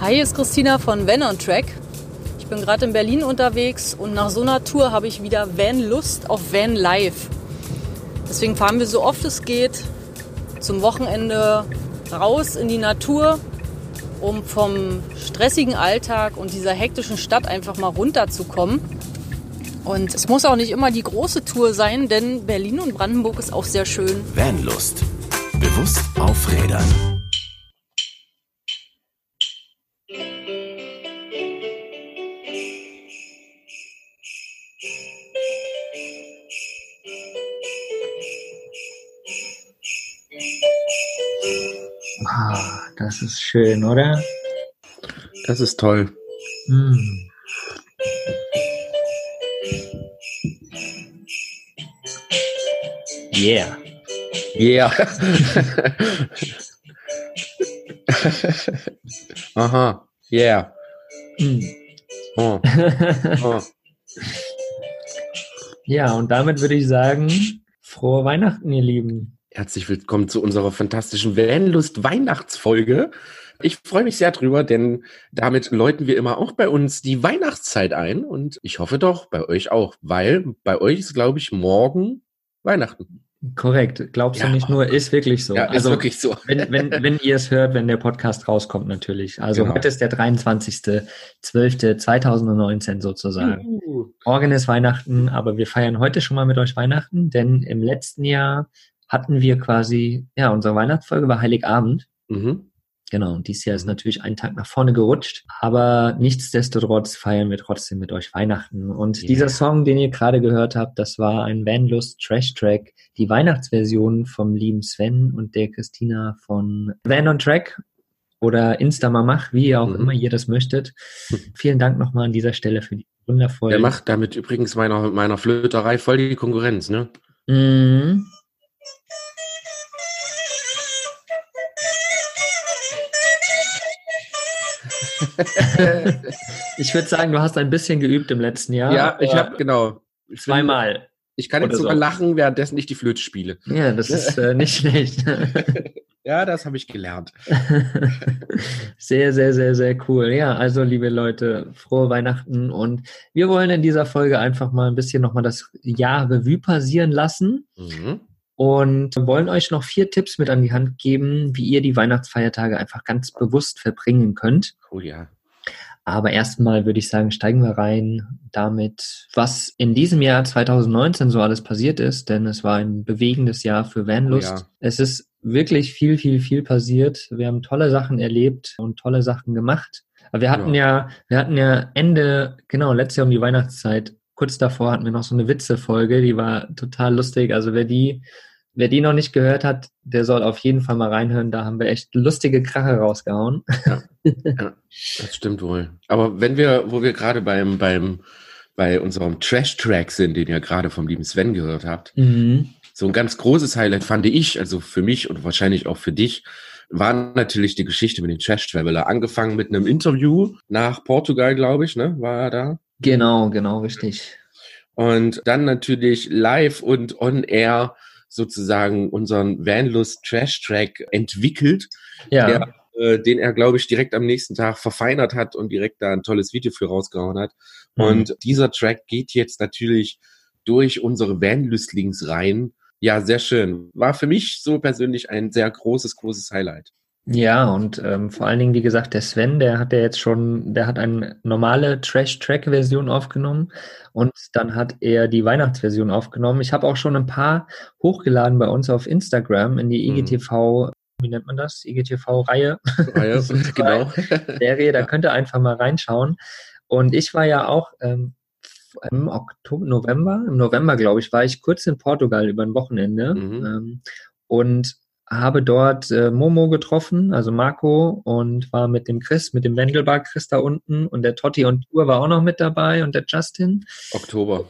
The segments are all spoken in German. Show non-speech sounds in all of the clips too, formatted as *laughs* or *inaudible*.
Hi, hier ist Christina von Van on Track. Ich bin gerade in Berlin unterwegs und nach so einer Tour habe ich wieder Van-Lust auf Van Life. Deswegen fahren wir so oft es geht zum Wochenende raus in die Natur, um vom stressigen Alltag und dieser hektischen Stadt einfach mal runterzukommen. Und es muss auch nicht immer die große Tour sein, denn Berlin und Brandenburg ist auch sehr schön. Vanlust. Bewusst aufrädern. Ah, das ist schön, oder? Das ist toll. Mm. Yeah. Yeah. *laughs* Aha. Yeah. Mm. Oh. *laughs* Oh. Ja, und damit würde ich sagen, frohe Weihnachten, ihr Lieben. Herzlich willkommen zu unserer fantastischen Vanlust Weihnachtsfolge. Ich freue mich sehr drüber, denn damit läuten wir immer auch bei uns die Weihnachtszeit ein und ich hoffe doch bei euch auch, weil bei euch ist, glaube ich, morgen Weihnachten. Korrekt. Glaubst Ja. du nicht nur, ist wirklich so. Ja, ist also, wirklich so. *laughs* wenn, wenn, wenn ihr es hört, wenn der Podcast rauskommt, natürlich. Also Genau. heute ist der 23.12.2019 sozusagen. Uh. Morgen ist Weihnachten, aber wir feiern heute schon mal mit euch Weihnachten, denn im letzten Jahr hatten wir quasi, ja, unsere Weihnachtsfolge war Heiligabend. Mhm. Genau, und dieses Jahr ist natürlich ein Tag nach vorne gerutscht, aber nichtsdestotrotz feiern wir trotzdem mit euch Weihnachten. Und Ja. dieser Song, den ihr gerade gehört habt, das war ein Vanlust Trash Track, die Weihnachtsversion vom lieben Sven und der Christina von Van on Track oder Instamamach, wie auch Mhm. immer ihr das möchtet. *laughs* Vielen Dank nochmal an dieser Stelle für die wundervollen. Der macht damit übrigens meiner, meiner Flöterei voll die Konkurrenz, ne? Mhm. *laughs* Ich würde sagen, du hast ein bisschen geübt im letzten Jahr. Ja, ich habe genau. Ich bin- zweimal. Ich kann jetzt sogar so. lachen, währenddessen ich die Flöte spiele. Ja, das *laughs* ist äh, nicht schlecht. *laughs* Ja, das habe ich gelernt. sehr, sehr, sehr, sehr cool. Ja, also liebe Leute, frohe Weihnachten und wir wollen in dieser Folge einfach mal ein bisschen nochmal das Jahr Revue passieren lassen Mhm. Und wollen euch noch vier Tipps mit an die Hand geben, wie ihr die Weihnachtsfeiertage einfach ganz bewusst verbringen könnt. Oh ja. Aber erstmal würde ich sagen, steigen wir rein damit, was in diesem Jahr 2019 so alles passiert ist, denn es war ein bewegendes Jahr für Vanlust. Oh ja. Es ist wirklich viel, viel, viel passiert. Wir haben tolle Sachen erlebt und tolle Sachen gemacht. Aber wir hatten ja, wir hatten ja Ende, genau, letztes Jahr um die Weihnachtszeit, kurz davor hatten wir noch so eine Witze-Folge, die war total lustig. Also wer die, wer die noch nicht gehört hat, der soll auf jeden Fall mal reinhören. Da haben wir echt lustige Krache rausgehauen. *laughs* Das stimmt wohl. Aber wenn wir, wo wir gerade beim, beim, bei unserem Trash-Track sind, den ihr gerade vom lieben Sven gehört habt, Mhm. so ein ganz großes Highlight fand ich, also für mich und wahrscheinlich auch für dich, war natürlich die Geschichte mit dem Trash-Traveler. Angefangen mit einem Interview nach Portugal, glaube ich, ne, war er da. Genau, genau, richtig. Und dann natürlich live und on air sozusagen unseren Vanlust Trash Track entwickelt, Ja. der, äh, den er, glaube ich, direkt am nächsten Tag verfeinert hat und direkt da ein tolles Video für rausgehauen hat. Mhm. Und dieser Track geht jetzt natürlich durch unsere Vanlüstlings rein. Ja, sehr schön. War für mich so persönlich ein sehr großes, großes Highlight. Ja, und ähm, vor allen Dingen, wie gesagt, der Sven, der hat ja jetzt schon, der hat eine normale Trash-Track-Version aufgenommen und dann hat er die Weihnachtsversion aufgenommen. Ich habe auch schon ein paar hochgeladen bei uns auf Instagram in die Mhm. IGTV, wie nennt man das? IGTV-Reihe, Ah ja, genau. Serie, da könnt ihr einfach mal reinschauen. Und ich war ja auch ähm, im Oktober, November, im November, glaube ich, war ich kurz in Portugal über ein Wochenende Mhm. ähm, und habe dort äh, Momo getroffen, also Marco, und war mit dem Chris, mit dem Wendelbar Chris da unten und der Totti und Tour war auch noch mit dabei und der Justin Oktober.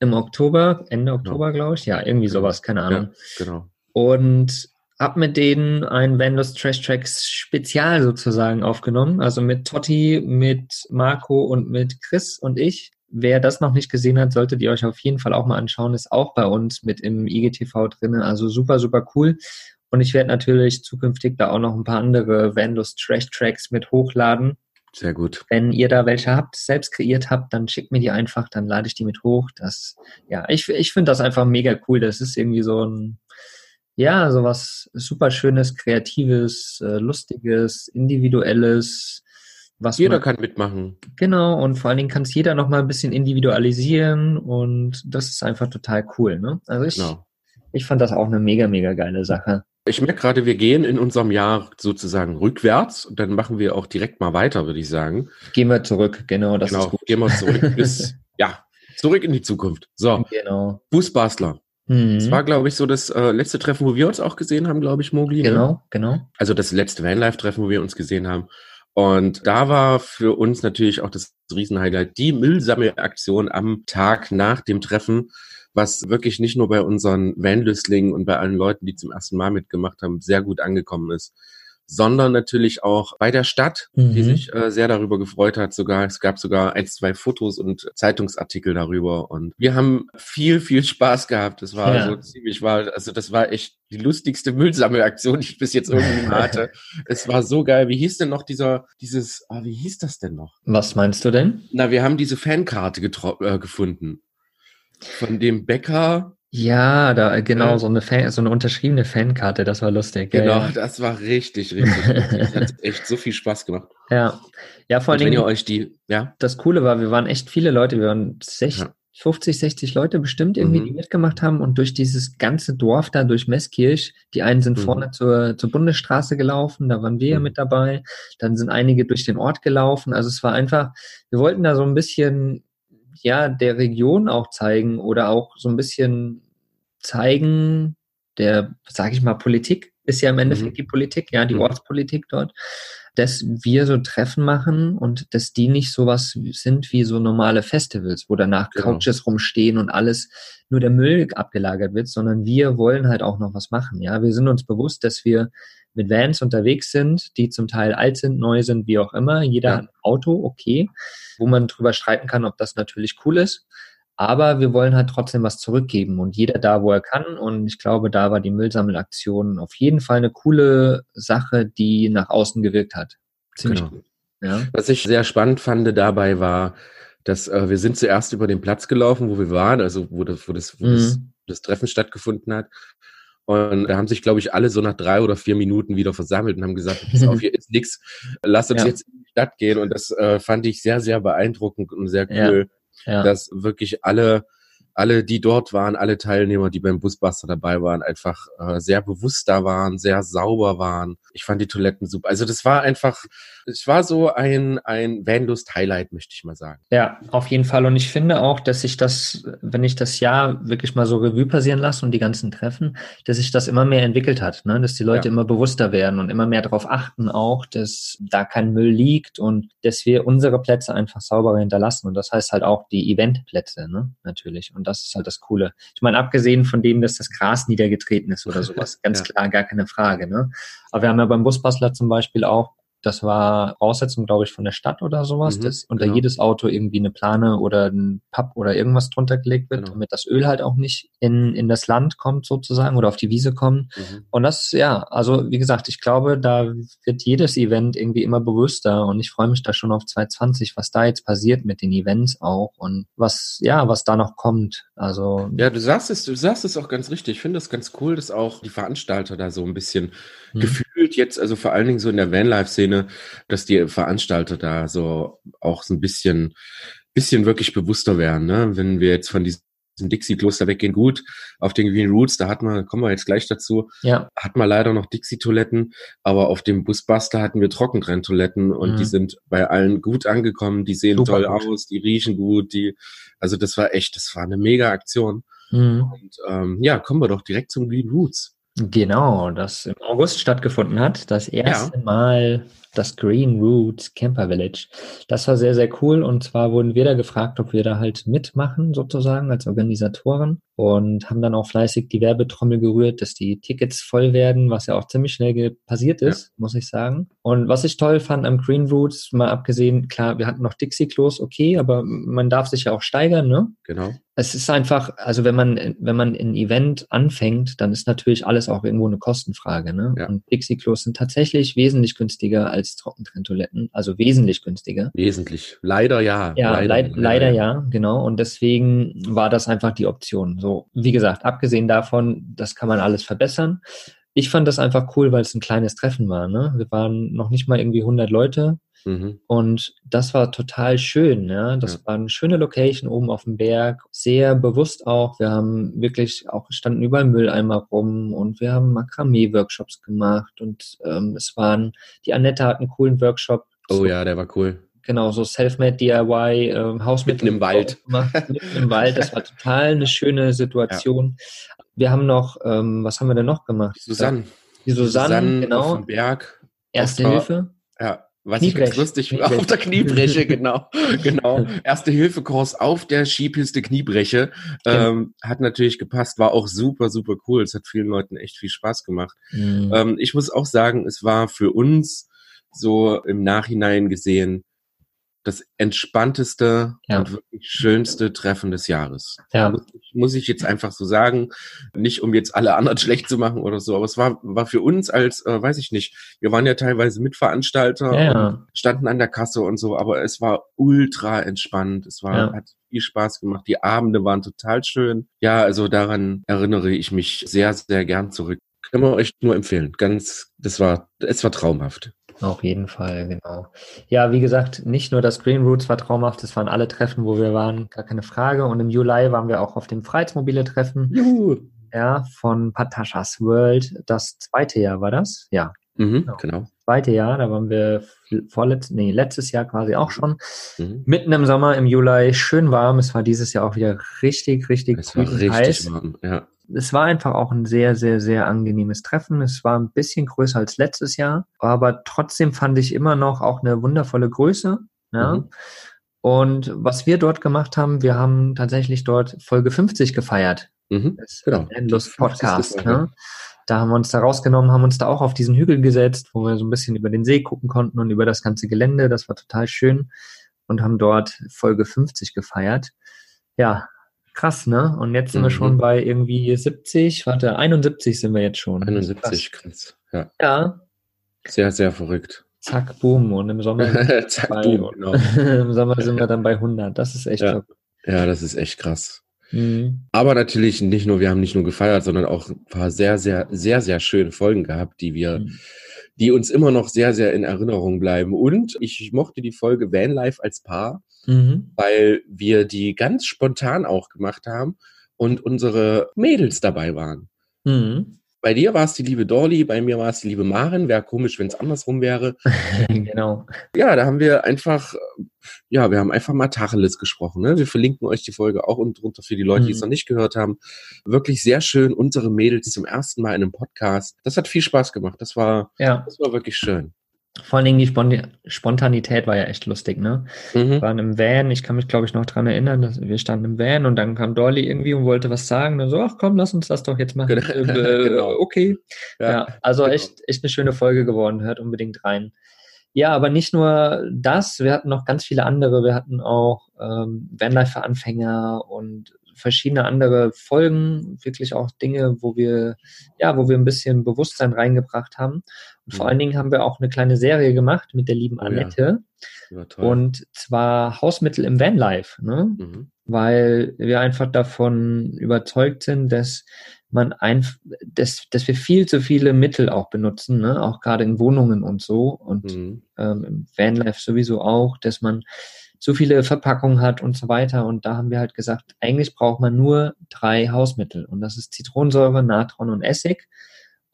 im Oktober, Ende Oktober, glaube ich. Ja, irgendwie sowas, keine Ahnung Ja, genau. und hab mit denen ein Vandals Trash Tracks Spezial sozusagen aufgenommen. Also mit Totti, mit Marco und mit Chris und ich. Wer das noch nicht gesehen hat, solltet ihr euch auf jeden Fall auch mal anschauen. Ist auch bei uns mit im IGTV drinne. Also super, super cool. Und ich werde natürlich zukünftig da auch noch ein paar andere Vandals Trash Tracks mit hochladen. Sehr gut. Wenn ihr da welche habt, selbst kreiert habt, dann schickt mir die einfach, dann lade ich die mit hoch. Das, ja, ich, ich finde das einfach mega cool. Das ist irgendwie so ein, ja, so was super schönes, kreatives, äh, lustiges, individuelles, was Jeder man, kann mitmachen. Genau, und vor allen Dingen kann es jeder noch mal ein bisschen individualisieren und das ist einfach total cool. Ne? Also ich, Genau. ich fand das auch eine mega, mega geile Sache. Ich merke gerade, wir gehen in unserem Jahr sozusagen rückwärts und dann machen wir auch direkt mal weiter, würde ich sagen. Gehen wir zurück, genau, das genau, ist gut. gehen wir zurück *laughs* bis, ja, zurück in die Zukunft. So, Genau. Fußbastler. Mhm. Das war, glaube ich, so das äh, letzte Treffen, wo wir uns auch gesehen haben, glaube ich, Mogli. ne? Genau, genau. Also das letzte Vanlife-Treffen, wo wir uns gesehen haben. Und da war für uns natürlich auch das Riesenhighlight die Müllsammelaktion am Tag nach dem Treffen, was wirklich nicht nur bei unseren Vanlüstlingen und bei allen Leuten, die zum ersten Mal mitgemacht haben, sehr gut angekommen ist, sondern natürlich auch bei der Stadt, die Mhm. sich äh, sehr darüber gefreut hat. Sogar es gab sogar ein, zwei Fotos und Zeitungsartikel darüber. Und wir haben viel, viel Spaß gehabt. Das war Ja. so ziemlich war, also das war echt die lustigste Müllsammelaktion, die ich bis jetzt irgendwie hatte. *laughs* es war so geil. Wie hieß denn noch dieser, dieses, ah, wie hieß das denn noch? Was meinst du denn? Na, wir haben diese Fankarte äh, gefunden. Von dem Bäcker. Ja, da genau Ja. so eine Fan, so eine unterschriebene Fankarte, das war lustig. Genau, Ja, das war richtig, richtig lustig. Das hat *laughs* echt so viel Spaß gemacht. ja. ja vor Und allen wenn ihr euch die, ja, das Coole war, wir waren echt viele Leute, wir waren 60, Ja. 50, 60 Leute bestimmt irgendwie, Mhm. die mitgemacht haben und durch dieses ganze Dorf da, durch Messkirch, die einen sind Mhm. vorne zur, zur Bundesstraße gelaufen, da waren wir ja Mhm. mit dabei, dann sind einige durch den Ort gelaufen, also es war einfach, wir wollten da so ein bisschen, ja, der Region auch zeigen oder auch so ein bisschen zeigen, der, sage ich mal, Politik ist ja im Endeffekt Mhm. die Politik, ja, die Mhm. Ortspolitik dort, dass wir so Treffen machen und dass die nicht sowas sind wie so normale Festivals, wo danach Genau. Couches rumstehen und alles nur der Müll abgelagert wird, sondern wir wollen halt auch noch was machen, ja. Wir sind uns bewusst, dass wir mit Vans unterwegs sind, die zum Teil alt sind, neu sind, wie auch immer. Jeder Ja. hat ein Auto, okay, wo man drüber streiten kann, ob das natürlich cool ist. Aber wir wollen halt trotzdem was zurückgeben und jeder da, wo er kann. Und ich glaube, da war die Müllsammelaktion auf jeden Fall eine coole Sache, die nach außen gewirkt hat. Ziemlich Genau. gut. Ja. Was ich sehr spannend fand dabei war, dass äh, wir sind zuerst über den Platz gelaufen, wo wir waren, also wo das, wo das, wo das, Mhm. das Treffen stattgefunden hat. Und da haben sich, glaube ich, alle so nach drei oder vier Minuten wieder versammelt und haben gesagt, pass auf, hier ist nix, lass uns Ja. jetzt in die Stadt gehen. Und das äh, fand ich sehr, sehr beeindruckend und sehr Ja. cool, Ja. dass wirklich alle, alle, die dort waren, alle Teilnehmer, die beim Busbuster dabei waren, einfach äh, sehr bewusst da waren, sehr sauber waren. Ich fand die Toiletten super. Also das war einfach, es war so ein, ein Vanlust-Highlight, möchte ich mal sagen. Ja, auf jeden Fall. Und ich finde auch, dass sich das, wenn ich das Jahr wirklich mal so Revue passieren lasse und die ganzen Treffen, dass sich das immer mehr entwickelt hat, ne? dass die Leute Ja. immer bewusster werden und immer mehr darauf achten auch, dass da kein Müll liegt und dass wir unsere Plätze einfach sauberer hinterlassen. Und das heißt halt auch die Eventplätze, ne? natürlich. Und das ist halt das Coole. Ich meine, abgesehen von dem, dass das Gras niedergetreten ist oder *laughs* sowas, ganz Ja. klar, gar keine Frage. Ne? Aber wir haben ja beim Busbastler zum Beispiel auch das war Voraussetzung, glaube ich, von der Stadt oder sowas, Mhm, dass unter genau. jedes Auto irgendwie eine Plane oder ein Papp oder irgendwas drunter gelegt wird, Genau. damit das Öl halt auch nicht in, in das Land kommt sozusagen oder auf die Wiese kommt. Mhm. Und das, ja, also wie gesagt, ich glaube, da wird jedes Event irgendwie immer bewusster und ich freue mich da schon auf 2020, was da jetzt passiert mit den Events auch und was, ja, was da noch kommt. Also, Ja, du sagst es, du sagst es auch ganz richtig. Ich finde das ganz cool, dass auch die Veranstalter da so ein bisschen Mhm. gefühlt jetzt, also vor allen Dingen so in der Vanlife-Szene, dass die Veranstalter da so auch so ein bisschen, bisschen wirklich bewusster werden, ne? Wenn wir jetzt von diesem Dixie-Kloster weggehen, gut, auf den Green Roots, da hat man, kommen wir jetzt gleich dazu, ja, hat man leider noch Dixie-Toiletten, aber auf dem Busbuster hatten wir Trockentrenntoiletten und Mhm. die sind bei allen gut angekommen, die sehen Super toll gut. aus, die riechen gut, die, also das war echt, das war eine mega Aktion. mhm. Und ähm, ja, kommen wir doch direkt zum Green Roots. Genau, das im August stattgefunden hat. Das erste Mal das Green Roots Camper Village. Das war sehr, sehr cool. Und zwar wurden wir da gefragt, ob wir da halt mitmachen, sozusagen, als Organisatoren. Und haben dann auch fleißig die Werbetrommel gerührt, dass die Tickets voll werden, was ja auch ziemlich schnell passiert ist, muss ich sagen. Und was ich toll fand am Green Roots, mal abgesehen, klar, wir hatten noch Dixie-Klos, okay, aber man darf sich ja auch steigern, ne? Genau. es ist einfach, also wenn man, wenn man ein Event anfängt, dann ist natürlich alles auch irgendwo eine Kostenfrage. Ne? Ja. Und Dixie-Klos sind tatsächlich wesentlich günstiger als als Trockentrenntoiletten, also wesentlich günstiger. Wesentlich. Leider ja. Ja, leider, leid, leider ja, genau. Und deswegen war das einfach die Option. So, wie gesagt, abgesehen davon, das kann man alles verbessern. Ich fand das einfach cool, weil es ein kleines Treffen war. Ne? Wir waren noch nicht mal irgendwie 100 Leute. Mhm. Und das war total schön. Ja? Das Ja. war eine schöne Location oben auf dem Berg. Sehr bewusst auch. Wir haben wirklich auch standen überall Mülleimer rum und wir haben Makramee-Workshops gemacht. Und ähm, es waren, die Annette hat einen coolen Workshop. Oh so, ja, der war cool. Genau, so Selfmade DIY, ähm, Hausmittel. Mitten im Wald. Gemacht, mitten im Wald. Das war total eine schöne *laughs* Situation. Wir haben noch, ähm, was haben wir denn noch gemacht? Susanne. Die Susanne, auf genau. dem Berg. Erste auf Hilfe. Ja, was ich ganz lustig Kniebreche. auf der Kniebreche, *laughs* genau, genau. Erste Hilfekurs auf der Skipiste Kniebreche ähm, hat natürlich gepasst, war auch super, super cool. Es hat vielen Leuten echt viel Spaß gemacht. Mhm. Ähm, ich muss auch sagen, es war für uns so im Nachhinein gesehen das entspannteste Ja. und wirklich schönste Treffen des Jahres. Ja. Muss, ich- muss ich jetzt einfach so sagen, nicht um jetzt alle anderen *laughs* schlecht zu machen oder so, aber es war, war für uns als, äh, weiß ich nicht, wir waren ja teilweise Mitveranstalter Ja, und standen an der Kasse und so, aber es war ultra entspannt. Es war, hat viel Spaß gemacht. Die Abende waren total schön. Ja, also daran erinnere ich mich sehr, sehr gern zurück. Können wir euch nur empfehlen. Ganz, das war, es war traumhaft. Auf jeden Fall, genau. Ja, wie gesagt, nicht nur das Green Roots war traumhaft, es waren alle Treffen, wo wir waren, gar keine Frage. Und im Juli waren wir auch auf dem Freiheitsmobile-Treffen, Juhu. ja, von Patashas World. Das zweite Jahr war das? Ja, Mhm, Genau. genau. Zweite Jahr, da waren wir vorletzt, nee, letztes Jahr quasi auch schon. Mhm. Mitten im Sommer, im Juli, schön warm. Es war dieses Jahr auch wieder richtig, richtig Es war richtig heiß. warm. Ja. es war einfach auch ein sehr, sehr, sehr angenehmes Treffen. Es war ein bisschen größer als letztes Jahr, aber trotzdem fand ich immer noch auch eine wundervolle Größe. Ja. Mhm. Und was wir dort gemacht haben, wir haben tatsächlich dort Folge 50 gefeiert. Mhm. Genau. Endlust 50. Podcast. Ne? Da haben wir uns da rausgenommen, haben uns da auch auf diesen Hügel gesetzt, wo wir so ein bisschen über den See gucken konnten und über das ganze Gelände. Das war total schön und haben dort Folge 50 gefeiert. Ja, krass, ne? Und jetzt sind wir Mhm. schon bei irgendwie 70, warte, 71 sind wir jetzt schon. 71, krass. Ja, Krass. Ja, sehr, sehr verrückt. zack, boom. Und im Sommer, *laughs* Zack, boom, genau. *laughs* im Sommer sind wir dann bei 100. Das ist echt Ja. verrückt. Ja, das ist echt krass. Mhm. Aber natürlich nicht nur, wir haben nicht nur gefeiert, sondern auch ein paar sehr, sehr, sehr, sehr schöne Folgen gehabt, die wir, Mhm. die uns immer noch sehr, sehr in Erinnerung bleiben. Und ich mochte die Folge Vanlife als Paar, Mhm. weil wir die ganz spontan auch gemacht haben und unsere Mädels dabei waren. Mhm. Bei dir war es die liebe Dorli, bei mir war es die liebe Maren. Wäre komisch, wenn es andersrum wäre. *laughs* genau. Ja, da haben wir einfach, ja, wir haben einfach mal Tacheles gesprochen. Ne? Wir verlinken euch die Folge auch unten drunter für die Leute, die es Mhm. noch nicht gehört haben. Wirklich sehr schön. Unsere Mädels zum ersten Mal in einem Podcast. Das hat viel Spaß gemacht. Das war, Ja. das war wirklich schön. Vor allen Dingen die Spon Spontanität war ja echt lustig, ne? Wir Mhm. waren im Van, ich kann mich, glaube ich, noch dran erinnern, dass wir standen im Van und dann kam Dolly irgendwie und wollte was sagen. Und so, ach komm, lass uns das doch jetzt machen. Genau. *laughs* Äh, Genau. Okay. Ja, also genau. echt, echt eine schöne Folge geworden. Hört unbedingt rein. Ja, aber nicht nur das, wir hatten noch ganz viele andere. Wir hatten auch ähm, Vanlife für Anfänger und verschiedene andere Folgen, wirklich auch Dinge, wo wir, ja, wo wir ein bisschen Bewusstsein reingebracht haben. Und vor Mhm. allen Dingen haben wir auch eine kleine Serie gemacht mit der lieben Oh ja. Annette. War toll. Und zwar Hausmittel im Vanlife, ne? mhm. weil wir einfach davon überzeugt sind, dass man einfach, dass, dass wir viel zu viele Mittel auch benutzen, ne? auch gerade in Wohnungen und so und Mhm. ähm, im Vanlife sowieso auch, dass man zu viele Verpackungen hat und so weiter. Und da haben wir halt gesagt, eigentlich braucht man nur drei Hausmittel und das ist Zitronensäure, Natron und Essig.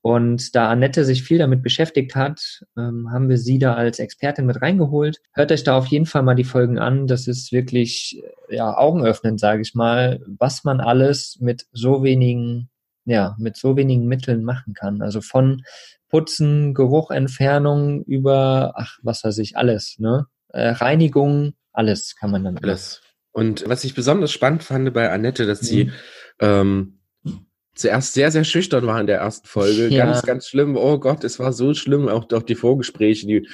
Und da Annette sich viel damit beschäftigt hat, ähm, haben wir sie da als Expertin mit reingeholt. Hört euch da auf jeden Fall mal die Folgen an. Das ist wirklich äh, ja augenöffnend, sage ich mal, was man alles mit so wenigen, ja, mit so wenigen Mitteln machen kann. Also von Putzen, Geruchentfernung über, ach, was weiß ich, alles, ne? Äh, Reinigung, alles kann man dann. Alles. Und was ich besonders spannend fand bei Annette, dass sie Mhm. ähm, zuerst sehr, sehr schüchtern war in der ersten Folge. Ja. Ganz, ganz schlimm. Oh Gott, es war so schlimm. Auch, auch die Vorgespräche, die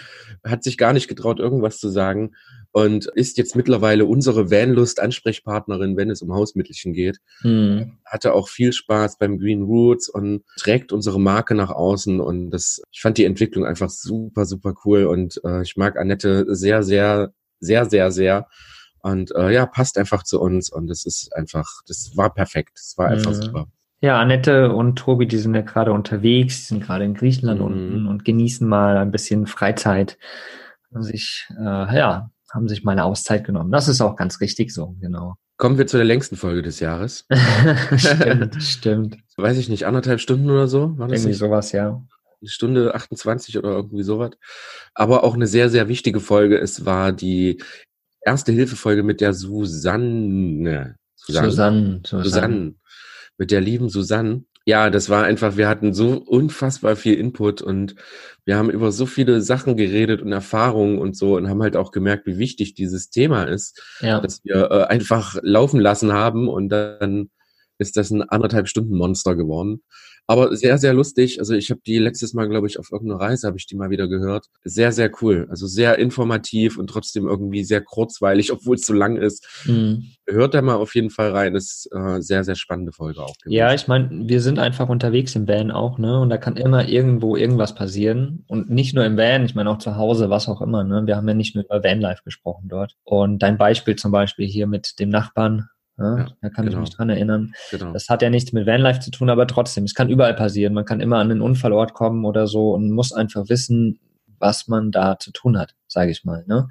hat sich gar nicht getraut, irgendwas zu sagen. und ist jetzt mittlerweile unsere Vanlust-Ansprechpartnerin, wenn es um Hausmittelchen geht. Mhm. Hatte auch viel Spaß beim Green Roots und trägt unsere Marke nach außen und das, ich fand die Entwicklung einfach super, super cool und äh, ich mag Annette sehr, sehr, sehr, sehr, sehr. Und äh, ja, passt einfach zu uns und das ist einfach, das war perfekt. Das war einfach mhm. super. Ja, Annette und Tobi, die sind ja gerade unterwegs, die sind gerade in Griechenland mhm. unten und genießen mal ein bisschen Freizeit. Haben sich, äh, ja, haben sich mal eine Auszeit genommen. Das ist auch ganz richtig so, genau. Kommen wir zu der längsten Folge des Jahres. *laughs* stimmt, stimmt. Weiß ich nicht, anderthalb Stunden oder so? War das irgendwie nicht? sowas, ja. Eine Stunde 28 oder irgendwie sowas. Aber auch eine sehr, sehr wichtige Folge. Es war die erste Hilfefolge mit der Susanne. Susanne. Susanne. Susanne. Mit der lieben Susanne. Ja, das war einfach, wir hatten so unfassbar viel Input und wir haben über so viele Sachen geredet und Erfahrungen und so und haben halt auch gemerkt, wie wichtig dieses Thema ist, ja. dass wir äh, einfach laufen lassen haben und dann ist das ein anderthalb Stunden Monster geworden. Aber sehr, sehr lustig. Also ich habe die letztes Mal, glaube ich, auf irgendeiner Reise habe ich die mal wieder gehört. Sehr, sehr cool. Also sehr informativ und trotzdem irgendwie sehr kurzweilig, *laughs* obwohl es so lang ist. Mhm. Hört da mal auf jeden Fall rein. Das ist äh, sehr, sehr spannende Folge auch. Gewesen. Ja, ich meine, wir sind einfach unterwegs im Van auch, ne? Und da kann immer irgendwo irgendwas passieren. Und nicht nur im Van, ich meine auch zu Hause, was auch immer. Ne? Wir haben ja nicht nur über Vanlife gesprochen dort. Und dein Beispiel zum Beispiel hier mit dem Nachbarn, ja, da kann genau. ich mich dran erinnern. Genau. Das hat ja nichts mit Vanlife zu tun, aber trotzdem, es kann überall passieren. Man kann immer an einen Unfallort kommen oder so und muss einfach wissen, was man da zu tun hat, sage ich mal. Ne?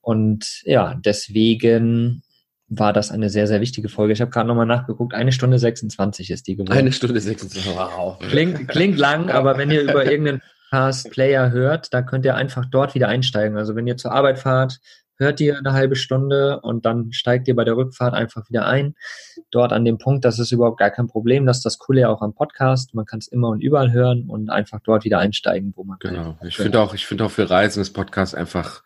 Und ja, deswegen war das eine sehr, sehr wichtige Folge. Ich habe gerade nochmal nachgeguckt, eine Stunde 26 ist die geworden. Eine Stunde 26, wow. Klingt, klingt lang, *laughs* aber wenn ihr über irgendeinen Podcast-Player hört, da könnt ihr einfach dort wieder einsteigen. Also wenn ihr zur Arbeit fahrt, hört ihr eine halbe Stunde und dann steigt ihr bei der Rückfahrt einfach wieder ein. Dort an dem Punkt, das ist überhaupt gar kein Problem. Das ist das Coole ja auch am Podcast. Man kann es immer und überall hören und einfach dort wieder einsteigen, wo man Genau. Ich finde auch, ich finde auch für Reisen das Podcast einfach,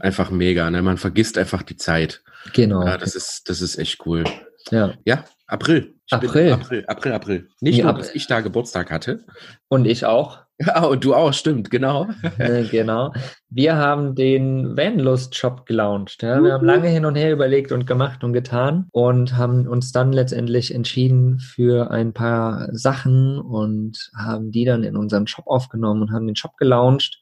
einfach mega. Ne? Man vergisst einfach die Zeit. Genau. Ja, das ist, das ist echt cool. Ja. Ja, April. Ich April. April, April, April. Nicht ja, nur, dass ich da Geburtstag hatte. Und ich auch. *laughs* Ja, und du auch, stimmt, genau. Äh, genau. Wir haben den Vanlust Shop gelauncht. Ja. Wir haben lange hin und her überlegt und gemacht und getan und haben uns dann letztendlich entschieden für ein paar Sachen und haben die dann in unseren Shop aufgenommen und haben den Shop gelauncht.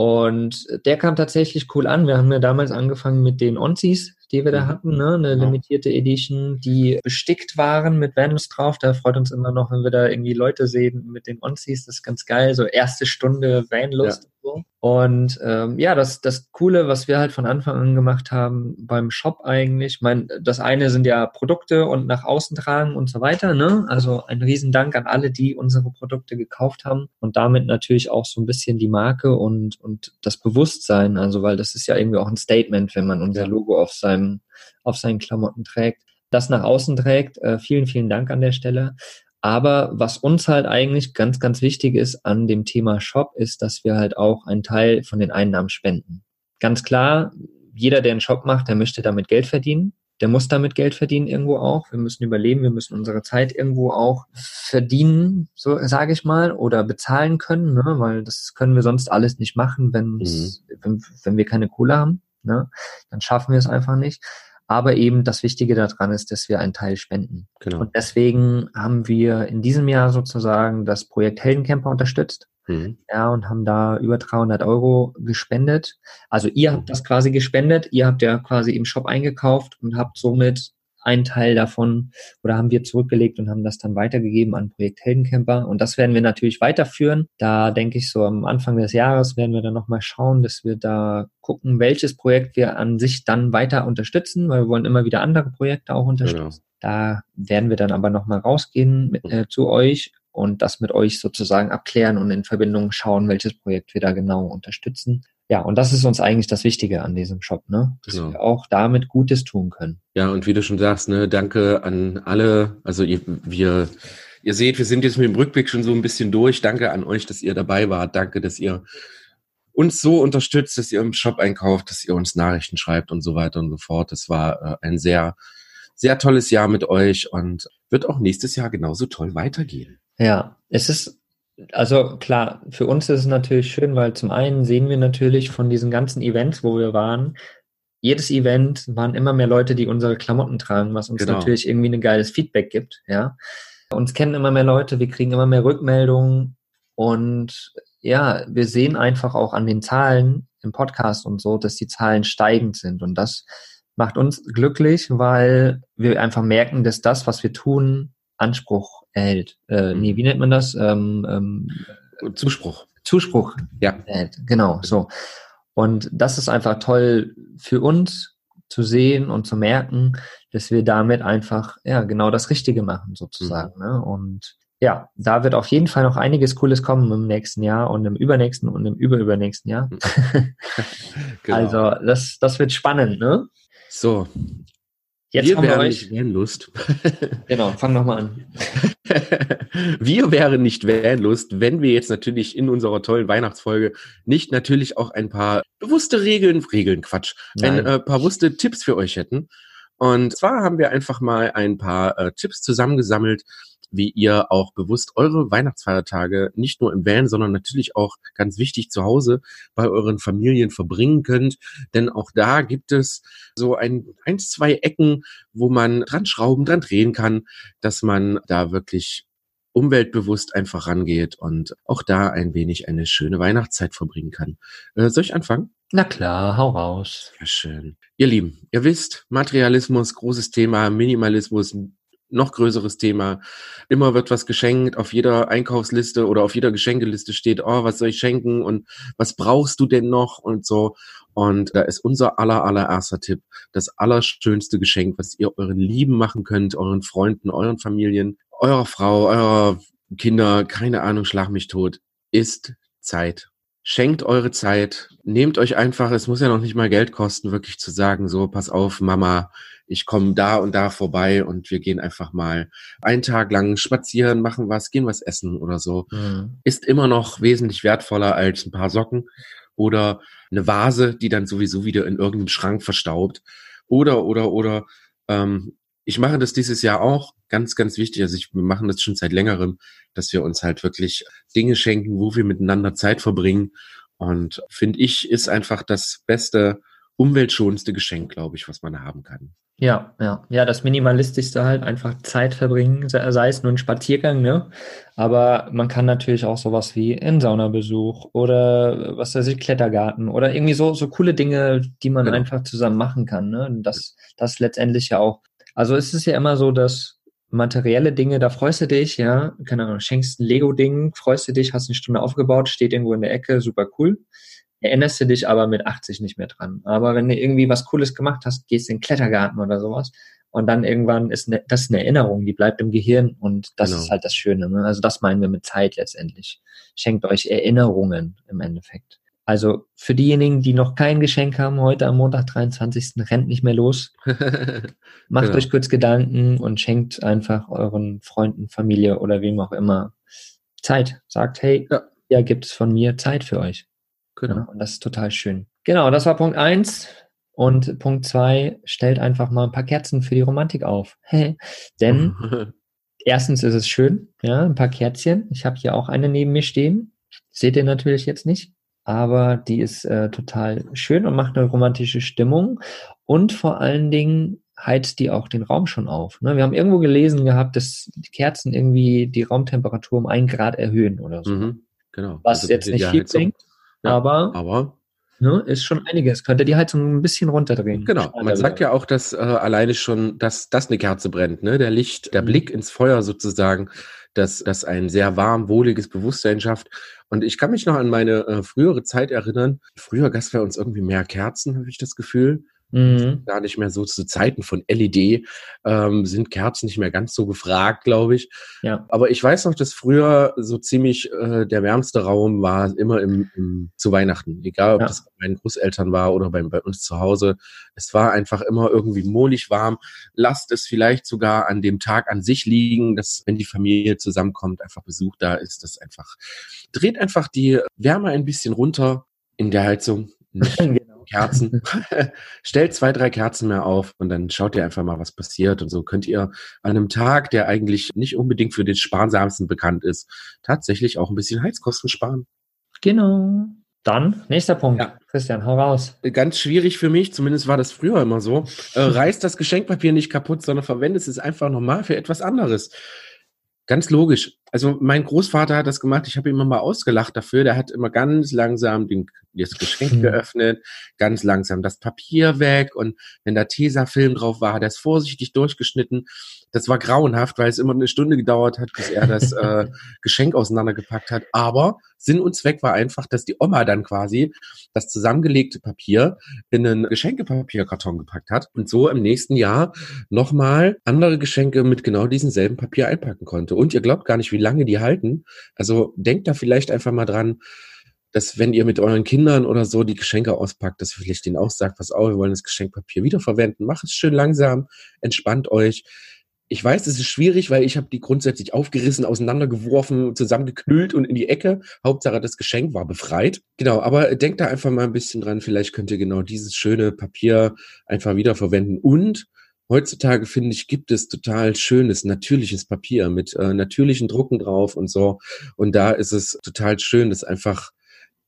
Und der kam tatsächlich cool an. Wir haben ja damals angefangen mit den Onsis, die wir da mhm. hatten, ne? eine genau. limitierte Edition, die bestickt waren mit Vanus drauf. Da freut uns immer noch, wenn wir da irgendwie Leute sehen mit den Onsies. Das ist ganz geil. So erste Stunde Vanlust. Ja. So. Und ähm, ja, das, das Coole, was wir halt von Anfang an gemacht haben beim Shop eigentlich, ich meine, das eine sind ja Produkte und nach außen tragen und so weiter, ne? Also ein Riesendank an alle, die unsere Produkte gekauft haben und damit natürlich auch so ein bisschen die Marke und, und das Bewusstsein, also weil das ist ja irgendwie auch ein Statement, wenn man unser Logo auf seinem, auf seinen Klamotten trägt das nach außen trägt. Äh, vielen, vielen Dank an der Stelle. Aber was uns halt eigentlich ganz, ganz wichtig ist an dem Thema Shop, ist, dass wir halt auch einen Teil von den Einnahmen spenden. Ganz klar, jeder, der einen Shop macht, der möchte damit Geld verdienen. Der muss damit Geld verdienen irgendwo auch. Wir müssen überleben, wir müssen unsere Zeit irgendwo auch verdienen, so sage ich mal, oder bezahlen können, ne? weil das können wir sonst alles nicht machen, wenn, mhm. wenn, wenn wir keine Kohle haben. Ne? Dann schaffen wir es einfach nicht. Aber eben das Wichtige daran ist, dass wir einen Teil spenden. Genau. Und deswegen haben wir in diesem Jahr sozusagen das Projekt Heldencamper unterstützt. Mhm. Ja, und haben da über 300 Euro gespendet. Also ihr habt das quasi gespendet. Ihr habt ja quasi im Shop eingekauft und habt somit einen Teil davon oder haben wir zurückgelegt und haben das dann weitergegeben an Projekt Heldencamper. Und das werden wir natürlich weiterführen. Da denke ich so am Anfang des Jahres werden wir dann nochmal schauen, dass wir da gucken, welches Projekt wir an sich dann weiter unterstützen, weil wir wollen immer wieder andere Projekte auch unterstützen. Genau. Da werden wir dann aber nochmal rausgehen mit, äh, zu euch und das mit euch sozusagen abklären und in Verbindung schauen, welches Projekt wir da genau unterstützen. Ja, und das ist uns eigentlich das Wichtige an diesem Shop, ne? Dass genau. wir auch damit Gutes tun können. Ja, und wie du schon sagst, ne, danke an alle. Also ihr, wir, ihr seht, wir sind jetzt mit dem Rückblick schon so ein bisschen durch. Danke an euch, dass ihr dabei wart. Danke, dass ihr uns so unterstützt, dass ihr im Shop einkauft, dass ihr uns Nachrichten schreibt und so weiter und so fort. Das war äh, ein sehr, sehr tolles Jahr mit euch und wird auch nächstes Jahr genauso toll weitergehen. Ja, es ist also klar, für uns ist es natürlich schön, weil zum einen sehen wir natürlich von diesen ganzen Events, wo wir waren, jedes Event waren immer mehr Leute, die unsere Klamotten tragen, was uns Genau. natürlich irgendwie ein geiles Feedback gibt, ja. Uns kennen immer mehr Leute, wir kriegen immer mehr Rückmeldungen und ja, wir sehen einfach auch an den Zahlen im Podcast und so, dass die Zahlen steigend sind und das macht uns glücklich, weil wir einfach merken, dass das, was wir tun, Anspruch erhält. Äh, nee, wie nennt man das? Ähm, ähm, Zuspruch. Zuspruch Ja. erhält. Genau, so. Und das ist einfach toll für uns zu sehen und zu merken, dass wir damit einfach, ja, genau das Richtige machen, sozusagen. Ne? Und ja, da wird auf jeden Fall noch einiges Cooles kommen im nächsten Jahr und im übernächsten und im überübernächsten Jahr. *laughs* Genau. Also, das, das wird spannend, ne? so, Jetzt wir haben wir wären euch. nicht Vanlust. *laughs* Genau, fang nochmal an. *laughs* wir wären nicht Vanlust, wenn wir jetzt natürlich in unserer tollen Weihnachtsfolge nicht natürlich auch ein paar bewusste Regeln, Regeln, Quatsch, ein Nein. äh, paar bewusste Tipps für euch hätten. Und zwar haben wir einfach mal ein paar äh, Tipps zusammengesammelt, wie ihr auch bewusst eure Weihnachtsfeiertage nicht nur im Van, sondern natürlich auch ganz wichtig zu Hause bei euren Familien verbringen könnt. Denn auch da gibt es so ein, eins, zwei Ecken, wo man dran schrauben, dran drehen kann, dass man da wirklich umweltbewusst einfach rangeht und auch da ein wenig eine schöne Weihnachtszeit verbringen kann. Äh, soll ich anfangen? Na klar, hau raus. Sehr schön. Ihr Lieben, ihr wisst, Materialismus, großes Thema, Minimalismus, noch größeres Thema. Immer wird was geschenkt, auf jeder Einkaufsliste oder auf jeder Geschenkeliste steht, oh, was soll ich schenken und was brauchst du denn noch und so. Und da ist unser aller, allererster Tipp, das allerschönste Geschenk, was ihr euren Lieben machen könnt, euren Freunden, euren Familien, eurer Frau, eurer Kinder, keine Ahnung, schlag mich tot, ist Zeit. Schenkt eure Zeit, nehmt euch einfach, es muss ja noch nicht mal Geld kosten, wirklich zu sagen, so, pass auf, Mama, ich komme da und da vorbei und wir gehen einfach mal einen Tag lang spazieren, machen was, gehen was essen oder so. Mhm. Ist immer noch wesentlich wertvoller als ein paar Socken oder eine Vase, die dann sowieso wieder in irgendeinem Schrank verstaubt. Oder, oder, oder, ähm, ich mache das dieses Jahr auch, ganz, ganz wichtig. Also ich, wir machen das schon seit längerem, dass wir uns halt wirklich Dinge schenken, wo wir miteinander Zeit verbringen. Und finde ich, ist einfach das beste, umweltschonendste Geschenk, glaube ich, was man haben kann. Ja, ja, ja, das Minimalistischste halt einfach Zeit verbringen, sei es nur ein Spaziergang, ne? Aber man kann natürlich auch sowas wie einen Saunabesuch oder was weiß ich, Klettergarten oder irgendwie so, so coole Dinge, die man Genau. einfach zusammen machen kann, ne? Und das, das letztendlich ja auch. Also es ist ja immer so, dass materielle Dinge, da freust du dich, ja, keine Ahnung, schenkst ein Lego-Ding, freust du dich, hast eine Stunde aufgebaut, steht irgendwo in der Ecke, super cool. Erinnerst du dich aber mit 80 nicht mehr dran. Aber wenn du irgendwie was Cooles gemacht hast, gehst in den Klettergarten oder sowas und dann irgendwann ist ne, das eine Erinnerung, die bleibt im Gehirn und das Genau. ist halt das Schöne. Ne? Also das meinen wir mit Zeit letztendlich. Schenkt euch Erinnerungen im Endeffekt. Also für diejenigen, die noch kein Geschenk haben, heute am Montag, 23. rennt nicht mehr los. *laughs* Macht Genau. euch kurz Gedanken und schenkt einfach euren Freunden, Familie oder wem auch immer Zeit. Sagt, hey, Ja. ja, gibt es von mir Zeit für euch. genau. Ja, und das ist total schön. Genau, das war Punkt eins. Und Punkt zwei, stellt einfach mal ein paar Kerzen für die Romantik auf. *laughs* Denn *laughs* erstens ist es schön, ja, ein paar Kerzchen. Ich habe hier auch eine neben mir stehen. Seht ihr natürlich jetzt nicht. Aber die ist äh, total schön und macht eine romantische Stimmung. Und vor allen Dingen heizt die auch den Raum schon auf. Ne? Wir haben irgendwo gelesen gehabt, dass die Kerzen irgendwie die Raumtemperatur um ein Grad erhöhen oder so. mhm. Genau. Was Also jetzt nicht viel bringt, Ja, aber Aber ne, ist schon einiges. Könnte die Heizung ein bisschen runterdrehen. Genau, man sagt ja auch, dass äh, alleine schon, dass, dass eine Kerze brennt, ne? Der Licht, der Mhm. Blick ins Feuer sozusagen, dass das ein sehr warm, wohliges Bewusstsein schafft. Und ich kann mich noch an meine äh, frühere Zeit erinnern. Früher gab es bei uns irgendwie mehr Kerzen, habe ich das Gefühl. Mhm. Gar nicht mehr so zu Zeiten von LED ähm, sind Kerzen nicht mehr ganz so gefragt, glaube ich. Ja. Aber ich weiß noch, dass früher so ziemlich äh, der wärmste Raum war immer im, im zu Weihnachten. Egal, ob Ja. das bei meinen Großeltern war oder bei, bei uns zu Hause. Es war einfach immer irgendwie mohlig warm. Lasst es vielleicht sogar an dem Tag an sich liegen, dass wenn die Familie zusammenkommt, einfach Besuch da ist, das einfach dreht einfach die Wärme ein bisschen runter in der Heizung. *laughs* Kerzen. *laughs* *laughs* Stellt zwei, drei Kerzen mehr auf und dann schaut ihr einfach mal, was passiert. Und so könnt ihr an einem Tag, der eigentlich nicht unbedingt für den sparsamsten bekannt ist, tatsächlich auch ein bisschen Heizkosten sparen. Genau. Dann, nächster Punkt. Ja. Christian, hau raus. Ganz schwierig für mich, zumindest war das früher immer so. Äh, *laughs* reißt das Geschenkpapier nicht kaputt, sondern verwendet es einfach nochmal für etwas anderes. Ganz logisch. Also mein Großvater hat das gemacht, ich habe ihn immer mal ausgelacht dafür. Der hat immer ganz langsam den, das Geschenk mhm. geöffnet, ganz langsam das Papier weg und wenn da Tesafilm drauf war, hat er es vorsichtig durchgeschnitten. Das war grauenhaft, weil es immer eine Stunde gedauert hat, bis er das äh, *laughs* Geschenk auseinandergepackt hat. Aber Sinn und Zweck war einfach, dass die Oma dann quasi das zusammengelegte Papier in einen Geschenkepapierkarton gepackt hat und so im nächsten Jahr nochmal andere Geschenke mit genau diesem selben Papier einpacken konnte. Und ihr glaubt gar nicht, wie lange die halten. Also denkt da vielleicht einfach mal dran, dass wenn ihr mit euren Kindern oder so die Geschenke auspackt, dass ihr vielleicht denen auch sagt, was auch, wir wollen das Geschenkpapier wiederverwenden. Macht es schön langsam, entspannt euch. Ich weiß, es ist schwierig, weil ich habe die grundsätzlich aufgerissen, auseinandergeworfen, zusammengeknüllt und in die Ecke. Hauptsache, das Geschenk war befreit. Genau, aber denkt da einfach mal ein bisschen dran. Vielleicht könnt ihr genau dieses schöne Papier einfach wiederverwenden. Und heutzutage, finde ich, gibt es total schönes, natürliches Papier mit äh, natürlichen Drucken drauf und so. Und da ist es total schön, dass einfach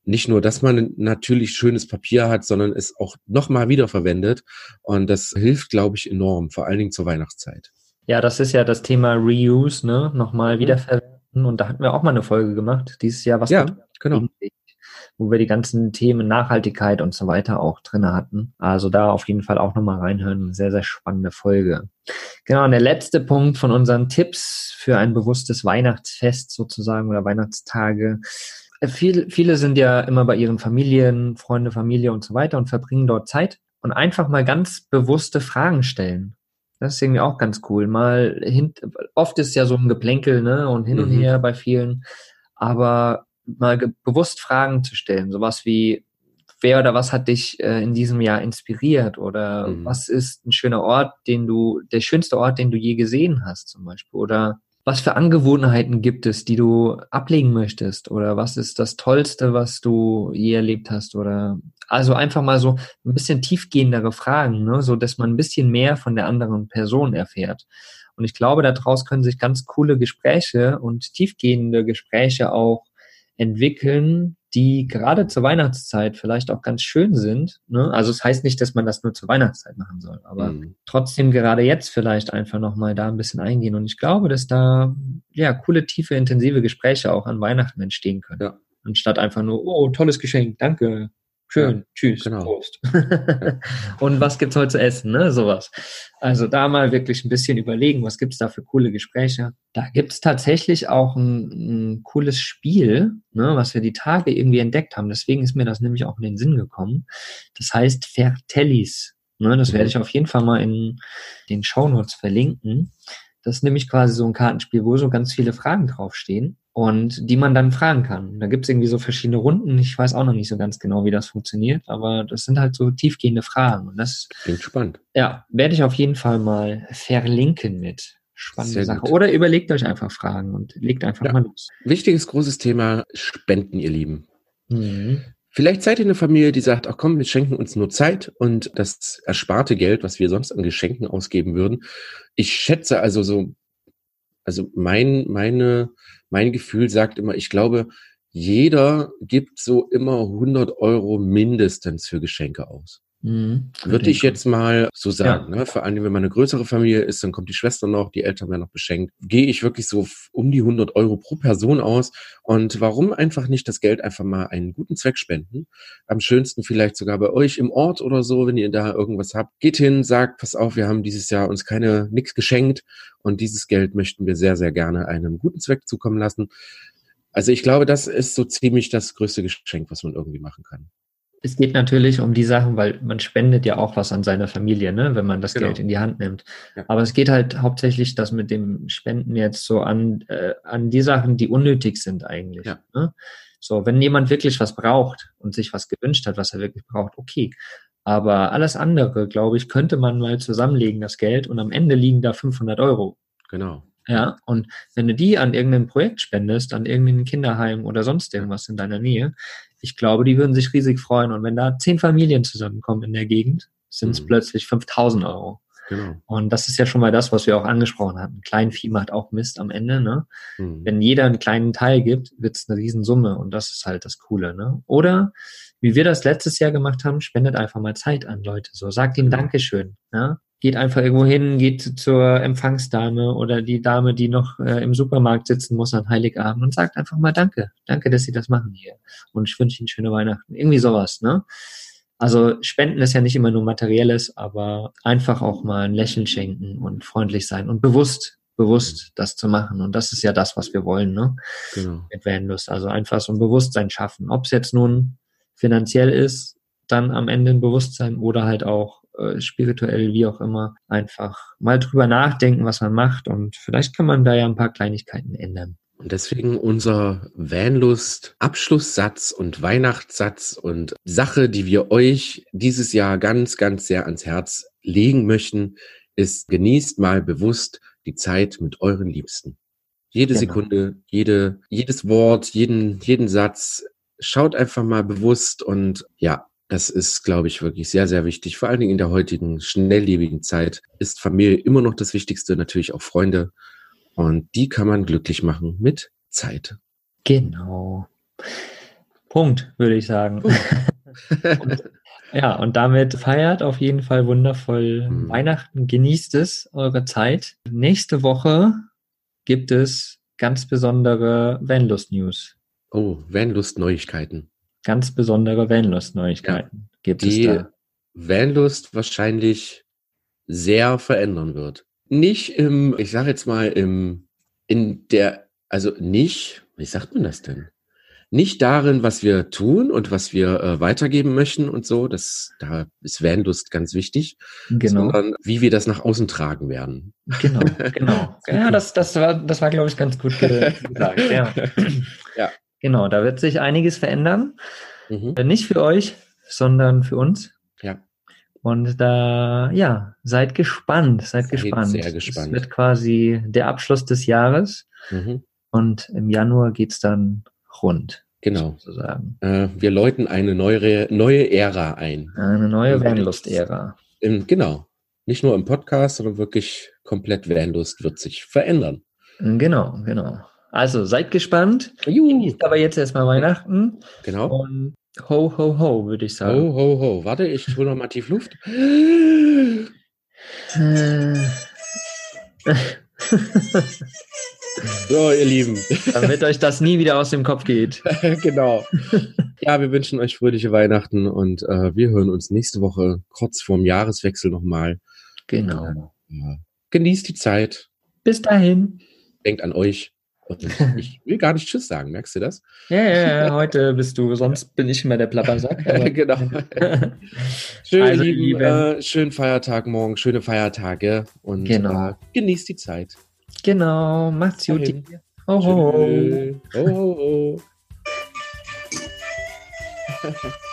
nicht nur, dass man natürlich schönes Papier hat, sondern es auch nochmal wiederverwendet. Und das hilft, glaube ich, enorm, vor allen Dingen zur Weihnachtszeit. Ja, das ist ja das Thema Reuse, ne? Nochmal mhm. wiederverwenden. Und da hatten wir auch mal eine Folge gemacht, dieses Jahr, was ja, genau wo wir die ganzen Themen Nachhaltigkeit und so weiter auch drinne hatten. Also da auf jeden Fall auch nochmal reinhören. Sehr, sehr spannende Folge. Genau, und der letzte Punkt von unseren Tipps für ein bewusstes Weihnachtsfest sozusagen oder Weihnachtstage. Äh, viele, viele sind ja immer bei ihren Familien, Freunde, Familie und so weiter und verbringen dort Zeit und einfach mal ganz bewusste Fragen stellen. Das ist irgendwie auch ganz cool. Mal hin, oft ist ja so ein Geplänkel, ne, und hin und mhm. her bei vielen. Aber mal bewusst Fragen zu stellen. Sowas wie, wer oder was hat dich äh, in diesem Jahr inspiriert? Oder mhm. was ist ein schöner Ort, den du, der schönste Ort, den du je gesehen hast, zum Beispiel? Oder was für Angewohnheiten gibt es, die du ablegen möchtest? Oder was ist das Tollste, was du je erlebt hast? Oder also einfach mal so ein bisschen tiefgehendere Fragen, ne? so dass man ein bisschen mehr von der anderen Person erfährt. Und ich glaube, daraus können sich ganz coole Gespräche und tiefgehende Gespräche auch entwickeln, die gerade zur Weihnachtszeit vielleicht auch ganz schön sind. Ne? Also es das heißt nicht, dass man das nur zur Weihnachtszeit machen soll, aber mhm. trotzdem gerade jetzt vielleicht einfach nochmal da ein bisschen eingehen. Und ich glaube, dass da ja coole, tiefe, intensive Gespräche auch an Weihnachten entstehen können. Ja. Anstatt einfach nur, oh, tolles Geschenk, danke, Schön, ja, tschüss, genau. Prost. *laughs* und was gibt's heute zu essen, ne? Sowas. Also da mal wirklich ein bisschen überlegen, was gibt's da für coole Gespräche. Da gibt's tatsächlich auch ein, ein, cooles Spiel, ne, was wir die Tage irgendwie entdeckt haben. Deswegen ist mir das nämlich auch in den Sinn gekommen. Das heißt Fertellis. Ne, das werde mhm. ich auf jeden Fall mal in den Shownotes verlinken. Das ist nämlich quasi so ein Kartenspiel, wo so ganz viele Fragen draufstehen und die man dann fragen kann. Da gibt es irgendwie so verschiedene Runden. Ich weiß auch noch nicht so ganz genau, wie das funktioniert, aber das sind halt so tiefgehende Fragen. Und das klingt spannend. Ja, werde ich auf jeden Fall mal verlinken mit. Spannende Sehr Sache. Gut. Oder überlegt euch einfach Fragen und legt einfach ja. mal los. Wichtiges großes Thema: Spenden, ihr Lieben. Mhm. Vielleicht seid ihr eine Familie, die sagt, ach komm, wir schenken uns nur Zeit und das ersparte Geld, was wir sonst an Geschenken ausgeben würden. Ich schätze also so, also mein, meine mein Gefühl sagt immer, ich glaube, jeder gibt so immer 100 Euro mindestens für Geschenke aus. Mhm, Würde ich jetzt mal so sagen. Ja. Ne? Vor allem, wenn man eine größere Familie ist, dann kommt die Schwester noch, die Eltern werden noch beschenkt. Gehe ich wirklich so um die 100 Euro pro Person aus. Und warum einfach nicht das Geld einfach mal einen guten Zweck spenden? Am schönsten vielleicht sogar bei euch im Ort oder so, wenn ihr da irgendwas habt. Geht hin, sagt, pass auf, wir haben dieses Jahr uns keine, nix geschenkt. Und dieses Geld möchten wir sehr, sehr gerne einem guten Zweck zukommen lassen. Also ich glaube, das ist so ziemlich das größte Geschenk, was man irgendwie machen kann es geht natürlich um die Sachen, weil man spendet ja auch was an seine Familie, ne, wenn man das genau. Geld in die Hand nimmt. Ja. Aber es geht halt hauptsächlich das mit dem Spenden jetzt so an, äh, an die Sachen, die unnötig sind eigentlich. Ja. Ne? So, wenn jemand wirklich was braucht und sich was gewünscht hat, was er wirklich braucht, okay. Aber alles andere, glaube ich, könnte man mal zusammenlegen, das Geld, und am Ende liegen da 500 Euro. Genau. Ja, und wenn du die an irgendein Projekt spendest, an irgendein Kinderheim oder sonst irgendwas in deiner Nähe, ich glaube, die würden sich riesig freuen. Und wenn da zehn Familien zusammenkommen in der Gegend, sind es mhm. plötzlich 5000 Euro. Genau. Und das ist ja schon mal das, was wir auch angesprochen hatten. Kleinvieh macht auch Mist am Ende. Ne? Mhm. Wenn jeder einen kleinen Teil gibt, wird es eine Riesensumme und das ist halt das Coole. Ne? Oder wie wir das letztes Jahr gemacht haben, spendet einfach mal Zeit an Leute. So, sagt ihnen genau. Dankeschön. Ja? Geht einfach irgendwo hin, geht zur Empfangsdame oder die Dame, die noch äh, im Supermarkt sitzen muss an Heiligabend und sagt einfach mal Danke. Danke, dass Sie das machen hier. Und ich wünsche Ihnen schöne Weihnachten. Irgendwie sowas, ne? Also Spenden ist ja nicht immer nur materielles, aber einfach auch mal ein Lächeln schenken und freundlich sein und bewusst, bewusst das zu machen. Und das ist ja das, was wir wollen, ne? Genau. Mit Vanlust. Also einfach so ein Bewusstsein schaffen. Ob es jetzt nun finanziell ist, dann am Ende ein Bewusstsein oder halt auch äh, spirituell, wie auch immer, einfach mal drüber nachdenken, was man macht und vielleicht kann man da ja ein paar Kleinigkeiten ändern. Und deswegen unser Vanlust Abschlusssatz und Weihnachtssatz und Sache, die wir euch dieses Jahr ganz, ganz sehr ans Herz legen möchten, ist genießt mal bewusst die Zeit mit euren Liebsten. Jede genau. Sekunde, jede, jedes Wort, jeden, jeden Satz. Schaut einfach mal bewusst und ja, das ist, glaube ich, wirklich sehr, sehr wichtig. Vor allen Dingen in der heutigen schnelllebigen Zeit ist Familie immer noch das Wichtigste, natürlich auch Freunde. Und die kann man glücklich machen mit Zeit. Genau. Punkt, würde ich sagen. *laughs* und, ja, und damit feiert auf jeden Fall wundervoll mhm. Weihnachten. Genießt es, eure Zeit. Nächste Woche gibt es ganz besondere Vanlust-News. Oh, Vanlust-Neuigkeiten. Ganz besondere Vanlust-Neuigkeiten ja, gibt es da. Vanlust wahrscheinlich sehr verändern wird nicht im, ich sage jetzt mal, im, in der, also nicht, wie sagt man das denn? Nicht darin, was wir tun und was wir äh, weitergeben möchten und so, das, da ist Vanlust ganz wichtig, genau. sondern wie wir das nach außen tragen werden. Genau, *laughs* genau. ja, das, das war, das war, glaube ich, ganz gut gesagt. Ja. *laughs* ja. Genau, da wird sich einiges verändern. Mhm. Nicht für euch, sondern für uns. Und da, ja, seid gespannt, seid, seid gespannt. Sehr gespannt. Es wird quasi der Abschluss des Jahres. Mhm. Und im Januar geht's dann rund. Genau. Sozusagen. Äh, wir läuten eine neue, neue Ära ein. Eine neue Vanlust-Ära. Genau. Nicht nur im Podcast, sondern wirklich komplett Vanlust wird sich verändern. Genau, genau. Also seid gespannt. Genießt aber jetzt erstmal Weihnachten. Genau. Und Ho, ho, ho, würde ich sagen. Ho, ho, ho. Warte, ich hole noch mal tief Luft. *laughs* so, ihr Lieben. Damit euch das nie wieder aus dem Kopf geht. *laughs* genau. Ja, wir wünschen euch fröhliche Weihnachten und äh, wir hören uns nächste Woche kurz vorm Jahreswechsel nochmal. Genau. Äh, genießt die Zeit. Bis dahin. Denkt an euch. Ich will gar nicht Tschüss sagen, merkst du das? Ja, ja, ja heute bist du, sonst bin ich immer der Plappersack. *laughs* genau. *laughs* Schön, also, lieben, äh, schönen Feiertag morgen, schöne Feiertage und genau. äh, genießt die Zeit. Genau, macht's gut. Ho, ho, ho. ho, ho, ho. *laughs*